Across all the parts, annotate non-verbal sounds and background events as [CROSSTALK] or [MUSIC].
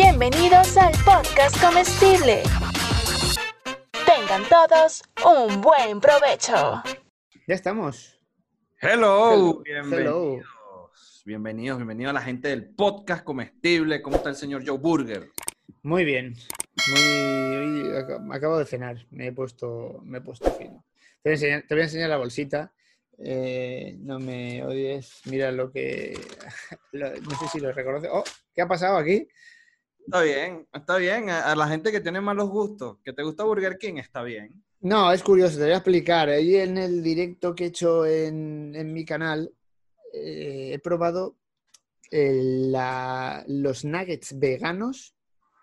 Bienvenidos al podcast comestible. Tengan todos un buen provecho. Ya estamos. Hello, Hello. bienvenidos. Bienvenidos, bienvenidos a la gente del podcast comestible. ¿Cómo está el señor Joe Burger? Muy bien. Muy... Acabo de cenar. Me he puesto, me he puesto fino. Te voy a enseñar, te voy a enseñar la bolsita. Eh, no me odies. Mira lo que. [LAUGHS] lo- no sé si lo reconoce. Oh, ¿qué ha pasado aquí? Está bien, está bien. A, la gente que tiene malos gustos, que te gusta Burger King, está bien. No, es curioso, te voy a explicar. Hoy en el directo que he hecho en, en mi canal, eh, he probado el- la- los nuggets veganos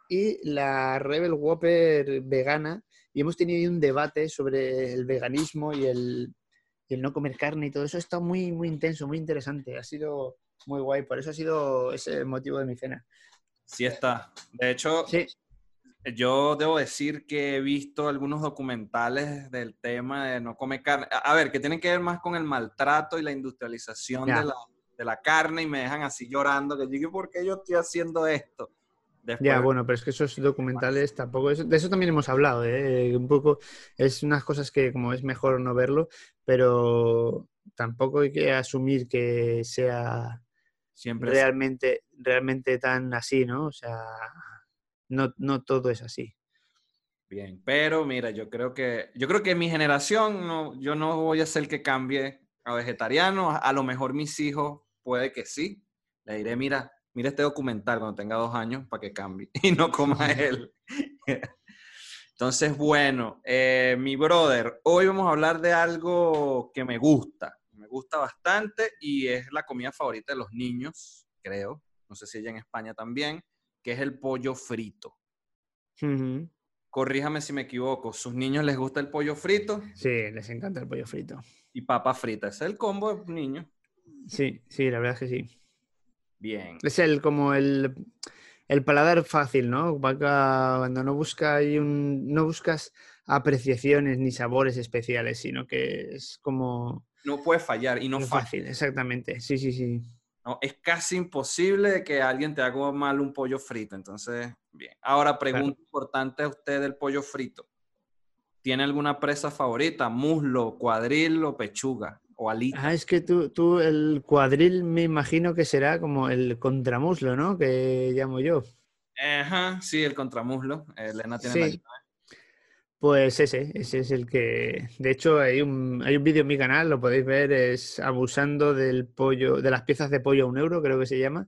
y la Rebel Whopper vegana y hemos tenido ahí un debate sobre el veganismo y el, y el no comer carne y todo eso. Está muy, muy intenso, muy interesante. Ha sido muy guay, por eso ha sido ese motivo de mi cena. Sí está. De hecho, Sí, yo debo decir que he visto algunos documentales del tema de no comer carne. A ver, que tienen que ver más con el maltrato y la industrialización de la, de la carne y me dejan así llorando, que yo digo, ¿por qué yo estoy haciendo esto? Después, Ya, bueno, pero es que esos documentales tampoco, eso- de eso también hemos hablado, ¿eh? Un poco, es unas cosas que como es mejor no verlo, pero tampoco hay que asumir que sea siempre es- realmente, realmente tan así, ¿no? O sea, no, no todo es así. Bien, pero mira, yo creo que yo creo que mi generación no, yo no voy a ser el que cambie a vegetariano. A, a lo mejor mis hijos puede que sí. Le diré, mira, mira este documental cuando tenga dos años para que cambie [LAUGHS] y no coma [LAUGHS] él. [LAUGHS] Entonces, bueno, eh, mi brother, hoy vamos a hablar de algo que me gusta, gusta bastante y es la comida favorita de los niños, creo. No sé si ella en España también, que es el pollo frito corríjame si me equivoco, sus niños les gusta el pollo frito Sí, les encanta el pollo frito. y papa frita. Es el combo de niños. Sí, sí, la verdad es que sí. Bien. Es el como el, el paladar fácil, ¿no? Cuando no busca un, no buscas apreciaciones ni sabores especiales, sino que es como No puede fallar y no muy falla. fácil, exactamente. Sí, sí, sí. ¿no? Es casi imposible que alguien te haga mal un pollo frito. Entonces, bien. Ahora, pregunta importante a usted del pollo frito. ¿Tiene alguna presa favorita? ¿Muslo, cuadril o pechuga? ¿O alita? Ah, es que tú, tú el cuadril me imagino que será como el contramuslo, ¿no? Que llamo yo. Ajá, sí, el contramuslo. Elena tiene Sí. la alita. Pues ese, ese es el que. De hecho, hay un, hay un vídeo en mi canal, lo podéis ver, es abusando del pollo, de las piezas de pollo a un euro, creo que se llama.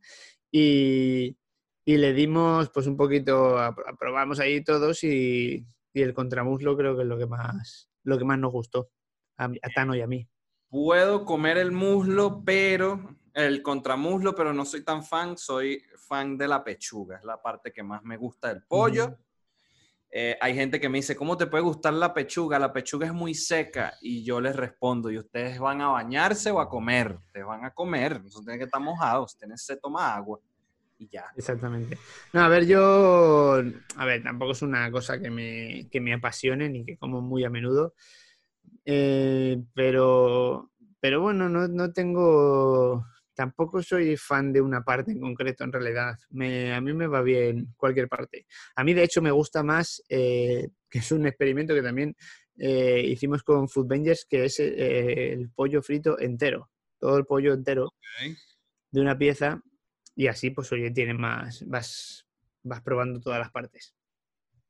Y, y le dimos, pues un poquito, a- a- probamos ahí todos y, y el contramuslo creo que es lo que más, lo que más nos gustó. A, a Tano y a mí. Puedo comer el muslo, pero el contramuslo, pero no soy tan fan, soy fan de la pechuga, es la parte que más me gusta del pollo. Eh, hay gente que me dice, ¿cómo te puede gustar la pechuga? La pechuga es muy seca y yo les respondo, ¿y ustedes van a bañarse o a comer? Ustedes van a comer, no tienen que estar mojados, tienen se toma agua y ya. Exactamente. No, a ver, yo. A ver, tampoco es una cosa que me, que me apasione ni que como muy a menudo. Eh, pero, pero bueno, no, no tengo. Tampoco soy fan de una parte en concreto, en realidad. Me, a mí me va bien cualquier parte. A mí, de hecho, me gusta más, eh, [LAUGHS] que es un experimento que también eh, hicimos con Foodbangers, que es eh, el pollo frito entero. Todo el pollo entero de una pieza y así pues oye tiene más vas vas probando todas las partes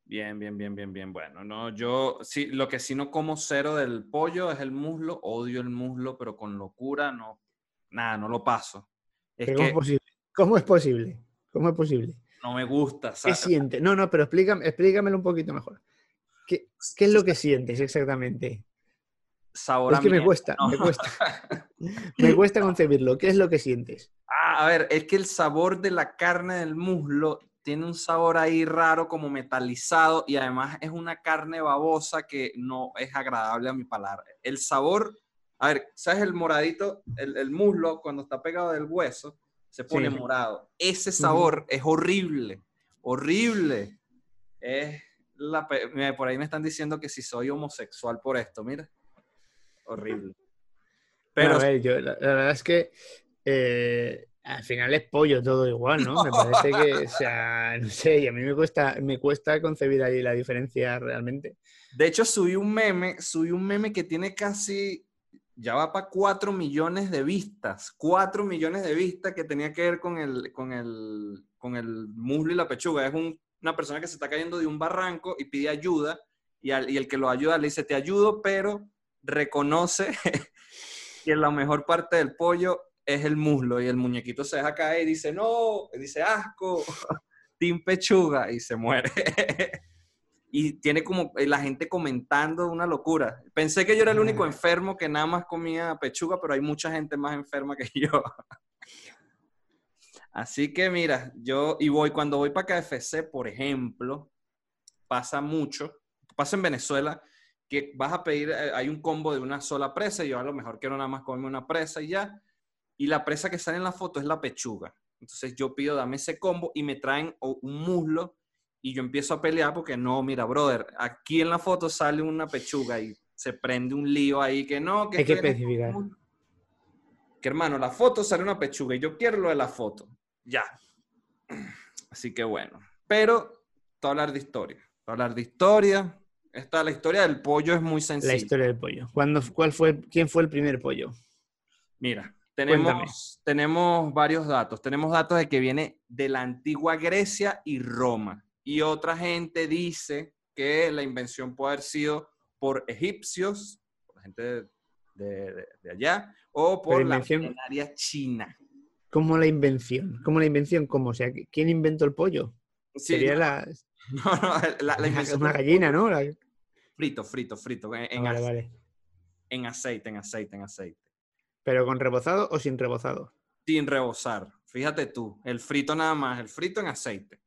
Bien, bien, bien, bien, bien. Bueno, no, yo sí, lo que sí no como cero del pollo es el muslo, odio el muslo, pero con locura no, nada, no lo paso. Es ¿cómo que es posible cómo es posible cómo es posible no me gusta, qué ¿sabes? sientes no no pero explícame explícamelo un poquito mejor. Qué, qué es lo que sientes exactamente Sabor es que me cuesta No. me cuesta. [LAUGHS] Me cuesta concebirlo. Qué es lo que sientes Ah, a ver, es que el sabor de la carne del muslo tiene un sabor ahí raro, como metalizado, y además es una carne babosa que no es agradable a mi paladar. El sabor, a ver, ¿sabes el moradito? El, el muslo, cuando está pegado del hueso, se pone Sí. morado. Ese sabor es horrible, horrible. Es la pe- mira, por ahí me están diciendo que si soy homosexual por esto, mira. Horrible. [LAUGHS] No, Pero a ver, yo, la, la verdad es que eh, al final es pollo todo igual, ¿no? Me [LAUGHS] parece que, o sea, no sé, y a mí me cuesta, me cuesta concebir ahí la diferencia realmente. De hecho, subí un meme, subí un meme que tiene casi, ya va para 4 millones de vistas, 4 millones de vistas que tenía que ver con el, con el, con el muslo y la pechuga. Es un- una persona que se está cayendo de un barranco y pide ayuda y, al- y el que lo ayuda le dice, te ayudo, pero reconoce [LAUGHS] que la mejor parte del pollo es el muslo y el muñequito se deja caer y dice, no, dice, asco, [LAUGHS] Team Pechuga y se muere. [LAUGHS] y tiene como eh, la gente comentando una locura. Pensé que yo era el único enfermo que nada más comía pechuga, pero hay mucha gente más enferma que [LAUGHS] yo. Así que mira, yo y voy cuando voy para KFC, por ejemplo, pasa mucho, pasa en Venezuela que vas a pedir, eh, hay un combo de una sola presa y yo a lo mejor quiero nada más comerme una presa y ya. Y la presa que sale en la foto es la pechuga. Entonces yo pido, dame ese combo y me traen un muslo y yo empiezo a pelear porque no, mira, brother, aquí en la foto sale una pechuga y se prende un lío ahí que no, que Hay que especificar. Que hermano, la foto sale una pechuga y yo quiero lo de la foto. Ya. Así que bueno. Pero, te hablar de historia. Te hablar de historia. Esta, la historia del pollo es muy sencilla. La historia del pollo. ¿Cuándo, cuál fue, ¿Quién fue el primer pollo? Mira, Cuéntame. tenemos, tenemos varios datos. Tenemos datos de que viene de la antigua Grecia y Roma. Y otra gente dice que la invención puede haber sido por egipcios, por la gente de, de- de- de allá, o por la milenaria china. ¿Cómo la invención? ¿Cómo la invención? ¿Cómo? O sea, ¿quién inventó el pollo? Sí, Sería no, la, [LAUGHS] no, no, la, la [LAUGHS] una, invención una gallina. ¿no? La- Frito, frito, frito, en, en Ah, vale, vale. en aceite, en aceite, en aceite. ¿Pero con rebozado o sin rebozado? Sin rebozar. Fíjate tú, el frito nada más, el frito en aceite.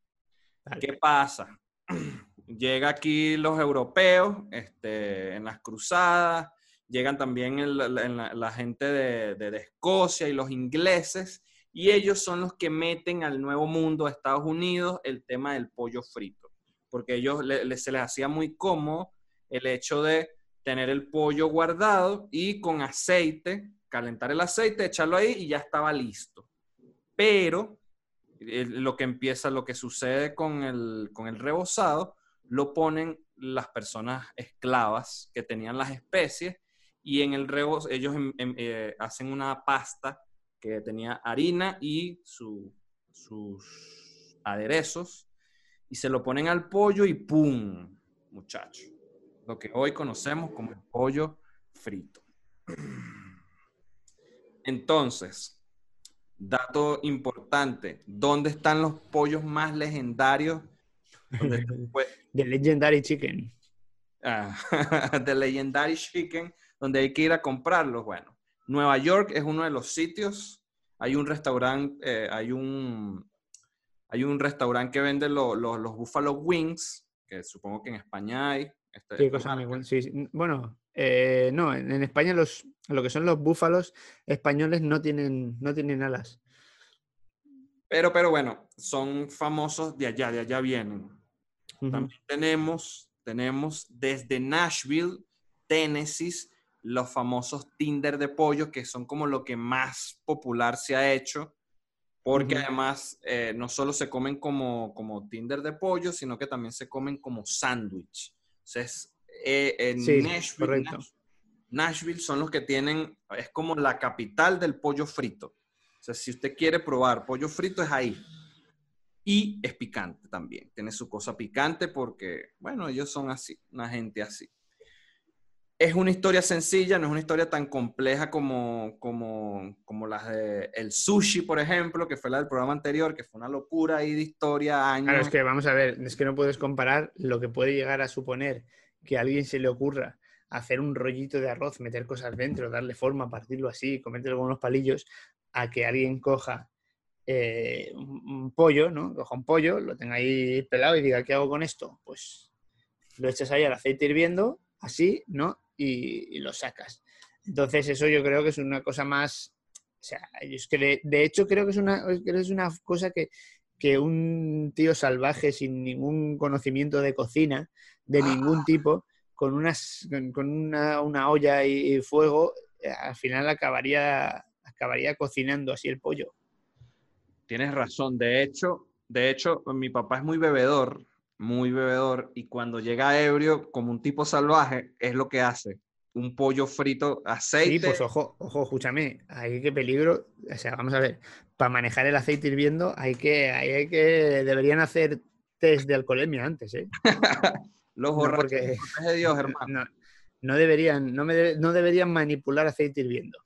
¿Qué pasa? [CLEARS THROAT] Llega aquí los europeos este, en las cruzadas, llegan también la, gente de, Escocia y los ingleses, y ellos son los que meten al nuevo mundo, a Estados Unidos, el tema del pollo frito, porque ellos le- se les hacía muy cómodo el hecho de tener el pollo guardado y con aceite, calentar el aceite, echarlo ahí y ya estaba listo. Pero lo que empieza, lo que sucede con el, con el rebozado, lo ponen las personas esclavas que tenían las especies y en el rebozo ellos em- em- eh, hacen una pasta que tenía harina y su- sus aderezos y se lo ponen al pollo y ¡pum! Muchacho. Lo que hoy conocemos como el pollo frito. Entonces, dato importante, ¿dónde están los pollos más legendarios? ¿Dónde fue- [LAUGHS] The Legendary Chicken. ah, [LAUGHS] de Legendary Chicken, donde hay que ir a comprarlos. Bueno, Nueva York es uno de los sitios. Hay un restaurante, eh, hay un hay un restaurante que vende lo- lo- los Buffalo Wings, que supongo que en España hay. este- Sí, cosa sí. Bueno, eh, no, en, en España los, lo que son los búfalos españoles no tienen, no tienen alas. Pero, pero bueno, son famosos de allá, de allá vienen. También tenemos, tenemos desde Nashville, Tennessee, los famosos Tinder de pollo, que son como lo que más popular se ha hecho, porque además eh, no solo se comen como, como Tinder de pollo, sino que también se comen como sándwich. Entonces, eh, en Sí, Nashville, correcto. Nash- Nashville son los que tienen, es como la capital del pollo frito. O sea, si usted quiere probar pollo frito, es ahí. Y es picante también. Tiene su cosa picante porque, bueno, ellos son así, una gente así. Es una historia sencilla, no es una historia tan compleja como, como, como las de el sushi, por ejemplo, que fue la del programa anterior, que fue una locura ahí de historia, años. Claro, es que vamos a ver, es que no puedes comparar lo que puede llegar a suponer que a alguien se le ocurra hacer un rollito de arroz, meter cosas dentro, darle forma, partirlo así, comértelo con unos palillos, a que alguien coja eh, un, pollo, ¿no? Coja un pollo, lo tenga ahí pelado y diga, ¿qué hago con esto? Pues lo echas ahí al aceite hirviendo, así, ¿no? Y, lo sacas. Entonces, eso yo creo que es una cosa más. O sea, yo es que de, hecho creo que es una, es una cosa que, que un tío salvaje sin ningún conocimiento de cocina, de ningún tipo, con, unas, con, una, una olla y, y fuego, eh, al final acabaría, acabaría cocinando así el pollo. tienes razón. De hecho, de hecho, mi papá es muy bebedor, muy bebedor, y cuando llega ebrio, como un tipo salvaje, es lo que hace. Un pollo frito, aceite. Sí, pues ojo, ojo, escúchame, hay que peligro. O sea, vamos a ver, para manejar el aceite hirviendo, hay que, hay, hay que, deberían hacer test de alcoholemia antes, ¿eh? [LAUGHS] Los No, borrachos, porque- por de Dios, hermano. No, no deberían, no, me debe- no deberían manipular aceite hirviendo.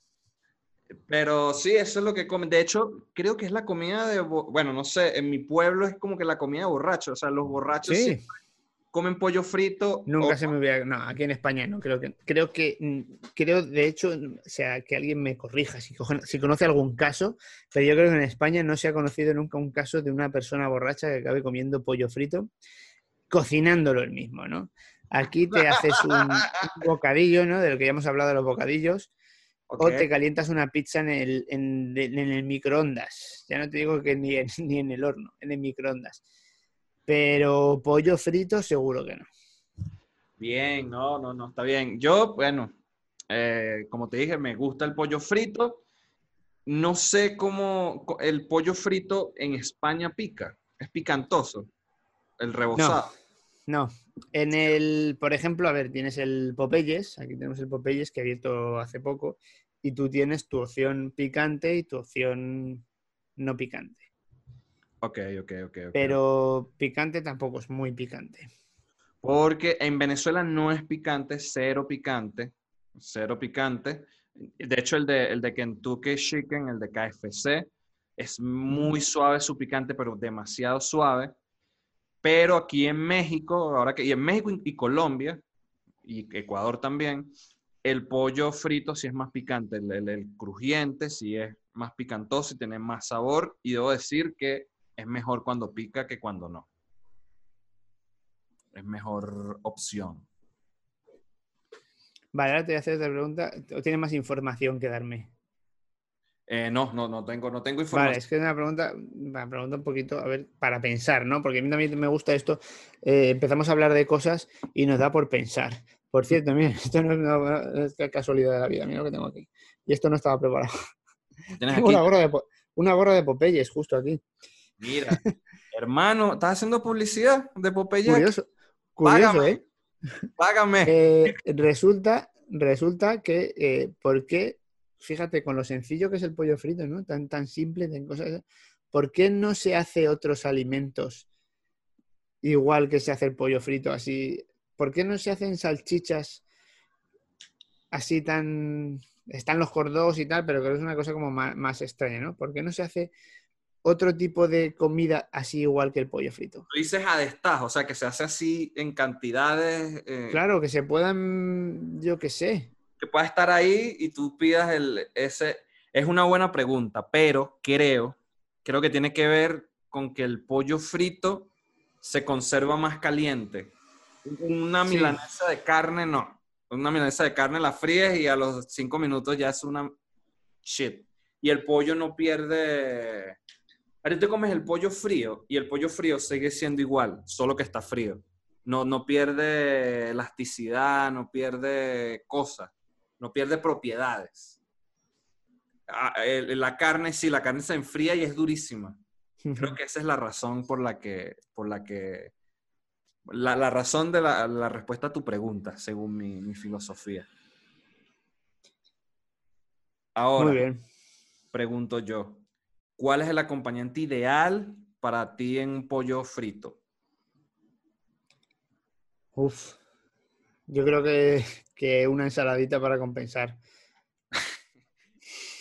Pero sí, eso es lo que comen. De hecho, creo que es la comida de, bueno, no sé, en mi pueblo es como que la comida de borrachos. O sea, los borrachos Sí, comen pollo frito. nunca o- se me hubiera. No, aquí en España no, creo que. Creo que. mm, Creo, de hecho, o sea, que alguien me corrija si conoce algún caso, pero yo creo que en España no se ha conocido nunca un caso de una persona borracha que acabe comiendo pollo frito, cocinándolo el mismo, ¿no? Aquí te haces un, un [LAUGHS] bocadillo, ¿no? De lo que ya hemos hablado de los bocadillos, o te calientas una pizza en el, en, en el microondas. Ya no te digo que ni en, ni en el horno, en el microondas. Pero pollo frito seguro que no. Bien, no, no, no, está bien. Yo, bueno, eh, como te dije, me gusta el pollo frito. No sé cómo el pollo frito en España pica. Es picantoso. El rebozado. No. En el, por ejemplo, a ver, tienes el Popeyes, aquí tenemos el Popeyes que ha abierto hace poco, y tú tienes tu opción picante y tu opción no picante. Ok, ok, ok. ok. Pero picante tampoco es muy picante. Porque en Venezuela no es picante, cero picante, cero picante. De hecho, el de, el de Kentucky Chicken, el de KFC, es muy suave su picante, pero demasiado suave. Pero aquí en México, ahora que, y en México y, Colombia, y Ecuador también, el pollo frito sí es más picante, el, crujiente sí es más picantoso y tiene más sabor. Y debo decir que es mejor cuando pica que cuando no es mejor opción. Vale, ahora te voy a hacer otra pregunta. ¿O tienes más información que darme? Eh, no, no, no tengo, no tengo Vale, información. es que es una pregunta, una pregunta un poquito, a ver, para pensar, ¿no? Porque a mí también me gusta esto. eh, empezamos a hablar de cosas y nos da por pensar. Por cierto, mira, [LAUGHS] esto no es una es casualidad de la vida, mira lo que tengo aquí. Y esto no estaba preparado. Tienes [LAUGHS] Tengo aquí- una gorra de, una gorra de Popeyes justo aquí. Mira, [LAUGHS] hermano, ¿estás haciendo publicidad de Popeye? Curioso, curioso, Págame. ¿eh? Págame. Eh, resulta, resulta que, ¿por qué? Fíjate, con lo sencillo que es el pollo frito, ¿no? Tan, tan simple, tan cosas. ¿Por qué no se hace otros alimentos igual que se hace el pollo frito así? ¿Por qué no se hacen salchichas así tan... Están los cordos y tal, pero que es una cosa como más, más extraña, ¿no? ¿Por qué no se hace otro tipo de comida así igual que el pollo frito? Tú dices a destajo, o sea, que se hace así en cantidades. eh, Claro, que se puedan, yo qué sé. Que pueda estar ahí y tú pidas el, ese. Es una buena pregunta, pero creo, creo que tiene que ver con que el pollo frito se conserva más caliente. Una Sí. milanesa de carne, no. Una milanesa de carne la fríes y a los cinco minutos ya es una shit. Y el pollo no pierde. Ahora tú comes el pollo frío y el pollo frío sigue siendo igual, solo que está frío. No, no pierde elasticidad, no pierde cosas, no pierde propiedades. Ah, la carne, sí, la carne se enfría y es durísima. Creo que esa es la razón por la que, por la que, la, la razón de la, la respuesta a tu pregunta, según mi, mi filosofía. Ahora, Muy bien. pregunto yo, ¿cuál es el acompañante ideal para ti en un pollo frito? Uf. Yo creo que, que una ensaladita para compensar.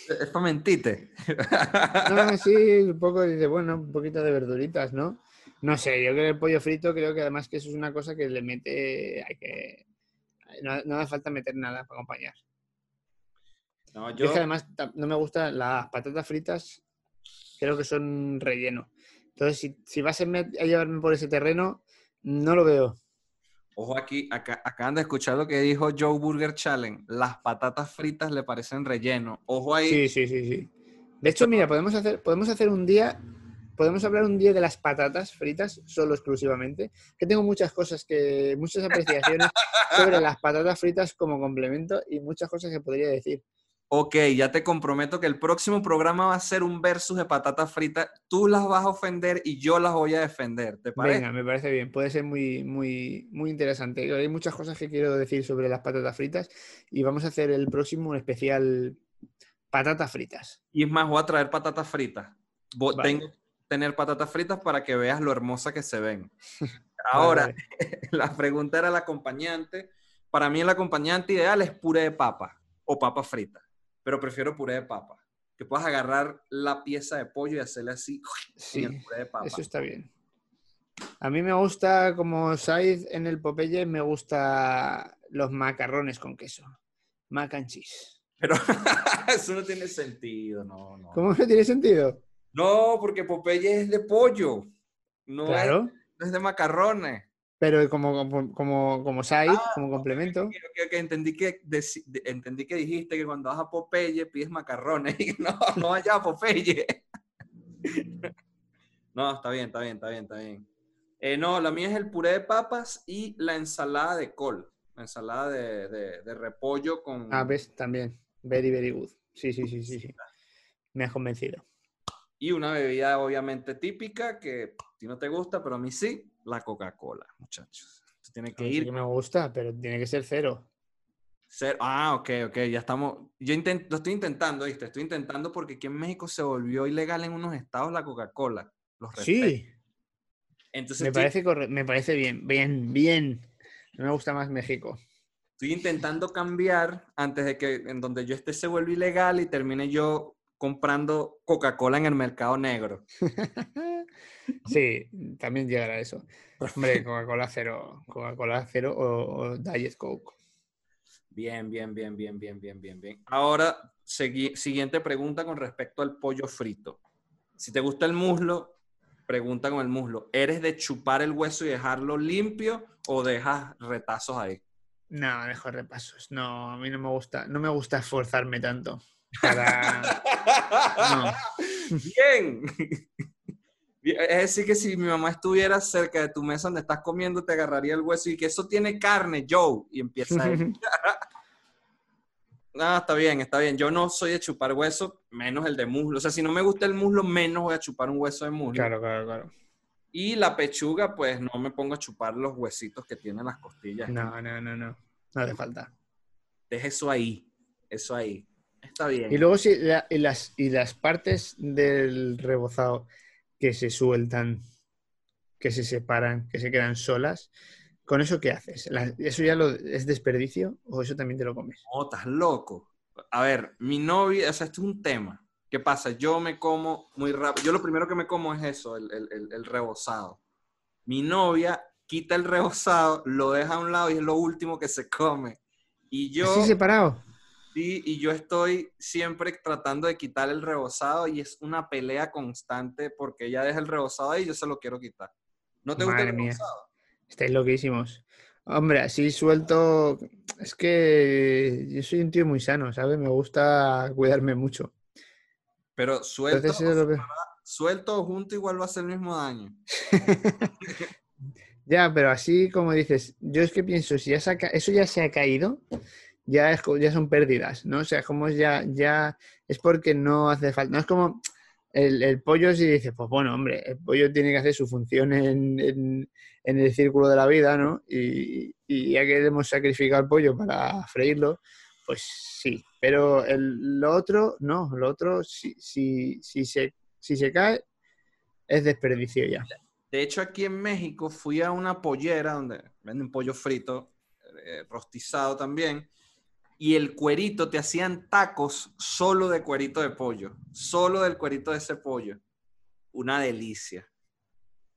Es para mentirte. [LAUGHS] No, sí, un poco, dice, bueno, un poquito de verduritas, ¿no? No sé, yo creo que el pollo frito, creo que además que eso es una cosa que le mete, hay que, no, no hace falta meter nada para acompañar. No, Yo es que además no me gustan las patatas fritas, creo que son relleno. Entonces, si, si vas a llevarme por ese terreno, no lo veo. Ojo aquí, acá- acaban de escuchar lo que dijo Joe Burger Challenge. Las patatas fritas le parecen relleno. Ojo ahí. Sí, sí, sí, sí. De hecho, mira, podemos hacer, podemos hacer un día, podemos hablar un día de las patatas fritas solo exclusivamente, que tengo muchas cosas que, muchas apreciaciones [LAUGHS] sobre las patatas fritas como complemento y muchas cosas que podría decir. Ok, ya te comprometo que el próximo programa va a ser un versus de patatas fritas. Tú las vas a ofender y yo las voy a defender. ¿Te parece? Venga, me parece bien. Puede ser muy, muy, muy interesante. Hay muchas cosas que quiero decir sobre las patatas fritas y vamos a hacer el próximo un especial patatas fritas. Y es más, voy a traer patatas fritas. Vale. Tengo que tener patatas fritas para que veas lo hermosa que se ven. [LAUGHS] Ahora, vale. [LAUGHS] la pregunta era el acompañante. Para mí el acompañante ideal es puré de papa o papa frita, pero prefiero puré de papa. Que puedas agarrar la pieza de pollo y hacerle así Sí, en el puré de papa. eso está bien. A mí me gusta, como Said en el Popeye, me gusta los macarrones con queso. Mac and cheese. Pero [LAUGHS] eso no tiene sentido, no, no. ¿Cómo no tiene sentido? No, porque Popeye es de pollo, no, es, Claro. no es de macarrones. Pero como, como, como, como side, Ah, como complemento. Ok, ok, ok, entendí, que deci- de- entendí que dijiste que cuando vas a Popeye pides macarrones [LAUGHS] y no, no vayas a Popeye. [LAUGHS] no, está bien, está bien, está bien, está bien. Eh, no, la mía es el puré de papas y la ensalada de col. La ensalada de, de- de repollo con... Ah, ves, también. Very, very good. Sí, sí, sí, sí, sí. Me has convencido. Y una bebida obviamente típica que a ti no te gusta, pero a mí sí, la Coca-Cola, muchachos. Tú tienes que A mí sí ir que me gusta, pero tiene que ser cero. Ser- Ah, ok, ok, ya estamos. Yo intent- lo estoy intentando, ¿viste? Estoy intentando porque aquí en México se volvió ilegal en unos estados la Coca-Cola. Los Sí, refrescos. Entonces me estoy, parece, corre- me parece bien, bien, bien. No me gusta más México. estoy intentando cambiar antes de que en donde yo esté se vuelva ilegal y termine yo comprando Coca-Cola en el mercado negro. [LAUGHS] Sí, también llegará eso. Hombre, Coca-Cola cero, Coca-Cola cero o, o Diet Coke. Bien, bien, bien, bien, bien, bien, bien, bien. Ahora, siguiente pregunta con respecto al pollo frito. Si te gusta el muslo, pregunta con el muslo. ¿Eres de chupar el hueso y dejarlo limpio o dejas retazos ahí? No, dejo repasos. No, a mí no me gusta, no me gusta esforzarme tanto. Para... No. Bien. Es decir, que si mi mamá estuviera cerca de tu mesa donde estás comiendo, te agarraría el hueso y que eso tiene carne, Joe. Y empieza él. [LAUGHS] No, está bien, está bien. Yo no soy de chupar hueso, menos el de muslo. O sea, si no me gusta el muslo, menos voy a chupar un hueso de muslo. Claro, claro, claro. Y la pechuga, pues no me pongo a chupar los huesitos que tienen las costillas. No, no, no, no. No hace falta. Deja eso ahí. Eso ahí. Está bien. Y luego sí, la- y, las, y las partes del rebozado que se sueltan, que se separan, que se quedan solas, ¿con eso qué haces? La- ¿Eso ya lo, es desperdicio o eso también te lo comes? No, estás loco. A ver, mi novia, o sea, esto es un tema. ¿Qué pasa? Yo me como muy rápido. Yo lo primero que me como es eso, el, el, el- el rebozado. Mi novia quita el rebozado, lo deja a un lado y es lo último que se come. Y yo, ¿Así separado? Sí, y yo estoy siempre tratando de quitar el rebozado y es una pelea constante porque ella deja el rebozado ahí y yo se lo quiero quitar. ¿No te gusta el Madre mía. rebozado? Estáis loquísimos. Hombre, así suelto. Es que yo soy un tío muy sano, ¿sabes? Me gusta cuidarme mucho. Pero suelto, Entonces, que- suelto o junto igual va a hacer el mismo daño. [LAUGHS] Ya, pero así como dices, yo es que pienso, si ya se ha ca- eso ya se ha caído, ya, es, ya son pérdidas, ¿no? O sea, como ya, ya es porque no hace falta. No es como el, pollo si dices, pues bueno, hombre, el pollo tiene que hacer su función en, en- en el círculo de la vida, ¿no? Y, y ya que hemos sacrificado el pollo para freírlo, pues sí. Pero el- lo otro, no, lo otro, si, si, si, se, si se cae, es desperdicio ya. De hecho, aquí en México fui a una pollera donde venden pollo frito, eh, rostizado también, y el cuerito te hacían tacos solo de cuerito de pollo, solo del cuerito de ese pollo. Una delicia.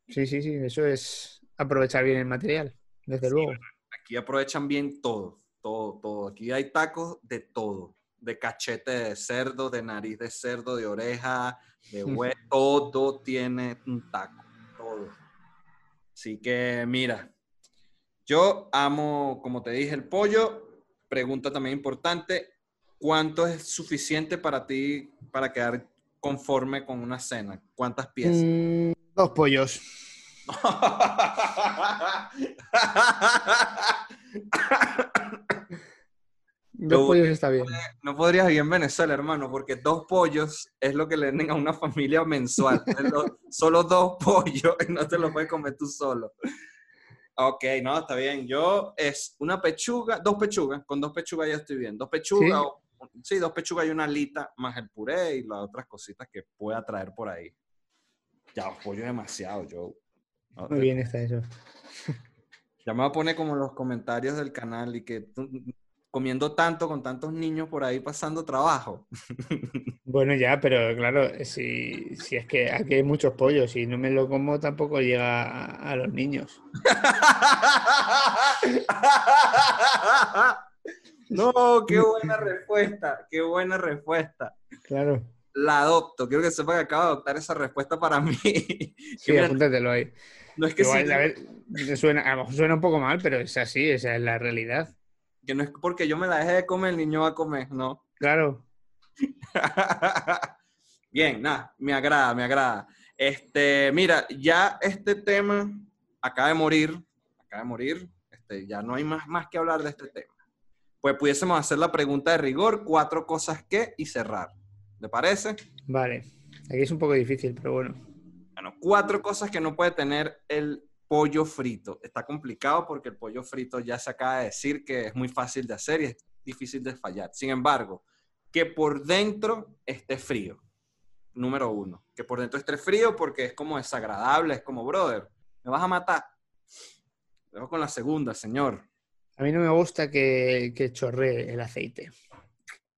Sí, sí, sí, eso es aprovechar bien el material, desde Sí, luego. Aquí aprovechan bien todo, todo, todo. Aquí hay tacos de todo, de cachete de cerdo, de nariz de cerdo, de oreja, de huevo, todo tiene un taco, todo. Así que mira, yo amo, como te dije, el pollo. Pregunta también importante, ¿cuánto es suficiente para ti para quedar conforme con una cena? ¿Cuántas piezas? Mm, dos pollos. [LAUGHS] Dos pollos está bien. No podrías vivir en Venezuela, hermano, porque dos pollos es lo que le den a una familia mensual. [LAUGHS] Solo dos pollos y no te lo puedes comer tú solo. Ok, no, está bien. Yo es una pechuga, dos pechugas. Con dos pechugas ya estoy bien. Dos pechugas, ¿Sí? o- sí, dos pechugas y una alita, más el puré y las otras cositas que pueda traer por ahí. Ya, pollo demasiado, yo. No, Muy te- bien está eso. [LAUGHS] Ya me voy a poner como en los comentarios del canal y que tú- comiendo tanto con tantos niños por ahí pasando trabajo. [LAUGHS] Bueno, ya, pero claro, si, si es que aquí hay muchos pollos y no me lo como, tampoco llega a, a los niños. [LAUGHS] No, qué buena respuesta, qué buena respuesta. Claro. La adopto, quiero que sepa que acabo de adoptar esa respuesta para mí. [LAUGHS] Sí, mira, apúntatelo ahí. no es que, Igual, sí- a ver, suena, a lo mejor suena un poco mal, pero es así, esa es la realidad. Que no es porque yo me la deje de comer, el niño va a comer, no. Claro. [LAUGHS] Bien, nada, me agrada, me agrada. Este, mira, ya este tema acaba de morir, acaba de morir, este, ya no hay más, más que hablar de este tema. Pues pudiésemos hacer la pregunta de rigor, cuatro cosas que y cerrar. ¿Le parece? Vale. Aquí es un poco difícil, pero bueno. Bueno, cuatro cosas que no puede tener el pollo frito. Está complicado porque el pollo frito ya se acaba de decir que es muy fácil de hacer y es difícil de fallar. Sin embargo, que por dentro esté frío. Número uno. Que por dentro esté frío porque es como desagradable, es como, brother, me vas a matar. Luego con la segunda, señor. A mí no me gusta que, que chorree el aceite.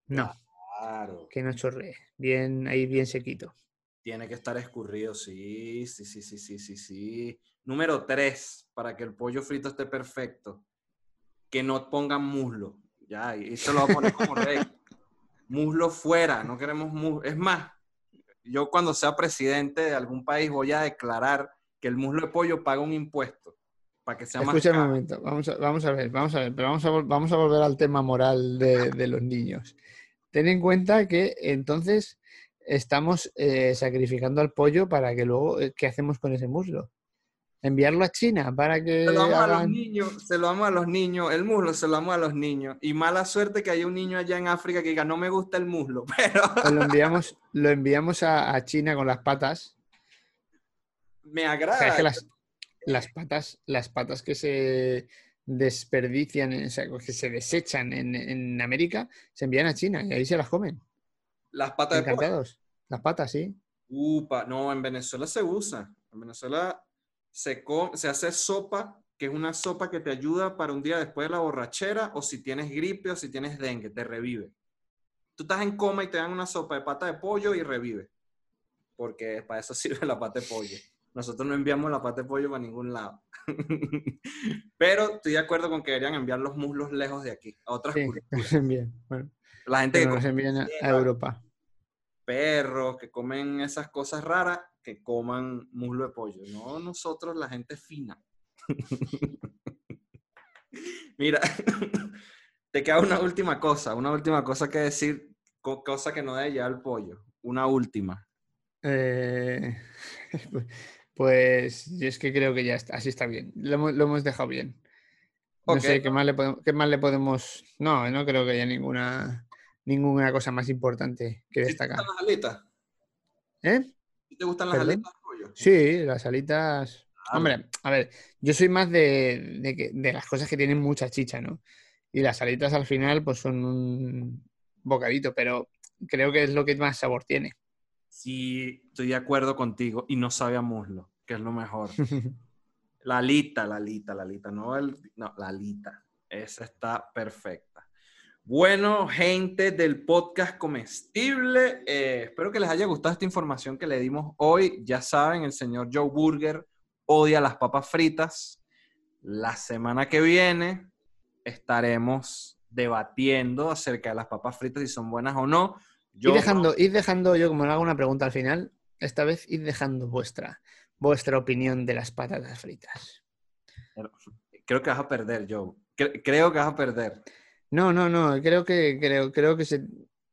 No, Claro. que no chorree. Bien, ahí bien sequito. Tiene que estar escurrido, sí, sí, sí, sí, sí, sí, sí. Número tres, para que el pollo frito esté perfecto, que no pongan muslo. Ya, y eso lo voy a poner como [LAUGHS] rey. Muslo fuera, no queremos muslo. Es más, yo cuando sea presidente de algún país voy a declarar que el muslo de pollo paga un impuesto para que sea más Escucha un momento, vamos a, vamos a ver, vamos a ver, pero vamos a, vol- vamos a volver al tema moral de, de los niños. Ten en cuenta que entonces estamos eh, sacrificando al pollo para que luego, eh, ¿qué hacemos con ese muslo? Enviarlo a China para que Se lo damos a los niños, se lo damos a los niños, el muslo se lo damos a los niños. Y mala suerte que haya un niño allá en África que diga, no me gusta el muslo, [LAUGHS] pero o lo enviamos, lo enviamos a, a China con las patas. me O agrada. sea, es que las, las patas, las patas que se desperdician, o sea, que se desechan en, en América, se envían a China y ahí se las comen. Las patas de pollo. Las patas, sí. Upa, no, en Venezuela se usa. En Venezuela se, se hace sopa, que es una sopa que te ayuda para un día después de la borrachera, o si tienes gripe o si tienes dengue, te revive. Tú estás en coma y te dan una sopa de pata de pollo y revive. Porque para eso [LAUGHS] sirve la pata de pollo. Nosotros no enviamos la pata de pollo para ningún lado. [LAUGHS] Pero estoy de acuerdo con que deberían enviar los muslos lejos de aquí, a otras Sí, culturas. Bueno, La gente que que nos envían a. Europa. perros, que comen esas cosas raras, que coman muslo de pollo. No nosotros, la gente fina. [LAUGHS] Mira, [LAUGHS] te queda una última cosa, una última cosa que decir, co- cosa que no debe llevar el pollo. Una última. Eh, [LAUGHS] pues yo es que creo que ya está, así está bien. Lo, hemos- lo hemos dejado bien. No sé qué más le podemos, qué más le podemos. No, no creo que haya ninguna ninguna cosa más importante que ¿Sí te destacar. gustan las alitas? ¿Eh? ¿Sí te gustan las ¿Perdón? alitas pollo? Sí, las alitas. Claro. Hombre, a ver, yo soy más de, de, que- de las cosas que tienen mucha chicha, ¿no? Y las alitas al final, pues son un bocadito, pero creo que es lo que más sabor tiene. Sí, estoy de acuerdo contigo y no sabe a muslo, que es lo mejor. [LAUGHS] La alita, la alita, la alita, no, el, no, la alita. Esa está perfecta. Bueno, gente del podcast comestible, eh, espero que les haya gustado esta información que le dimos hoy. Ya saben, el señor Joe Burger odia las papas fritas. La semana que viene estaremos debatiendo acerca de las papas fritas, si son buenas o no. Yo Ir dejando, ir dejando, yo como le hago una pregunta al final, esta vez ir dejando vuestra, vuestra opinión de las patatas fritas. creo que vas a perder, Joe. Cre- creo que vas a perder. No, no, no, creo que, creo, creo que se,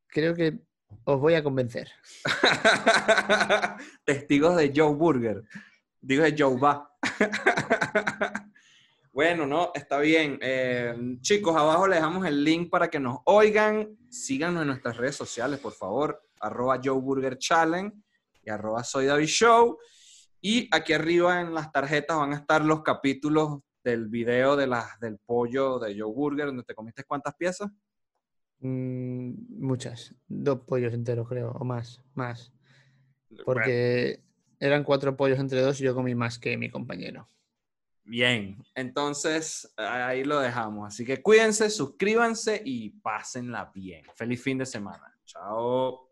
creo que os voy a convencer. [LAUGHS] Testigos de Joe Burger. Digo de Joe Va. [LAUGHS] Bueno, no, está bien. Eh, chicos, abajo les dejamos el link para que nos oigan. Síganos en nuestras redes sociales, por favor. Arroba Joe Burger Challenge y arroba Soy David Show. Y aquí arriba en las tarjetas van a estar los capítulos del video de las, del pollo de Joe Burger, donde te comiste cuántas piezas. Mm, muchas. Dos pollos enteros, creo, o más. Más. Porque eran cuatro pollos entre dos y yo comí más que mi compañero. Bien, entonces ahí lo dejamos. Así que cuídense, suscríbanse y pásenla bien. Feliz fin de semana. Chao.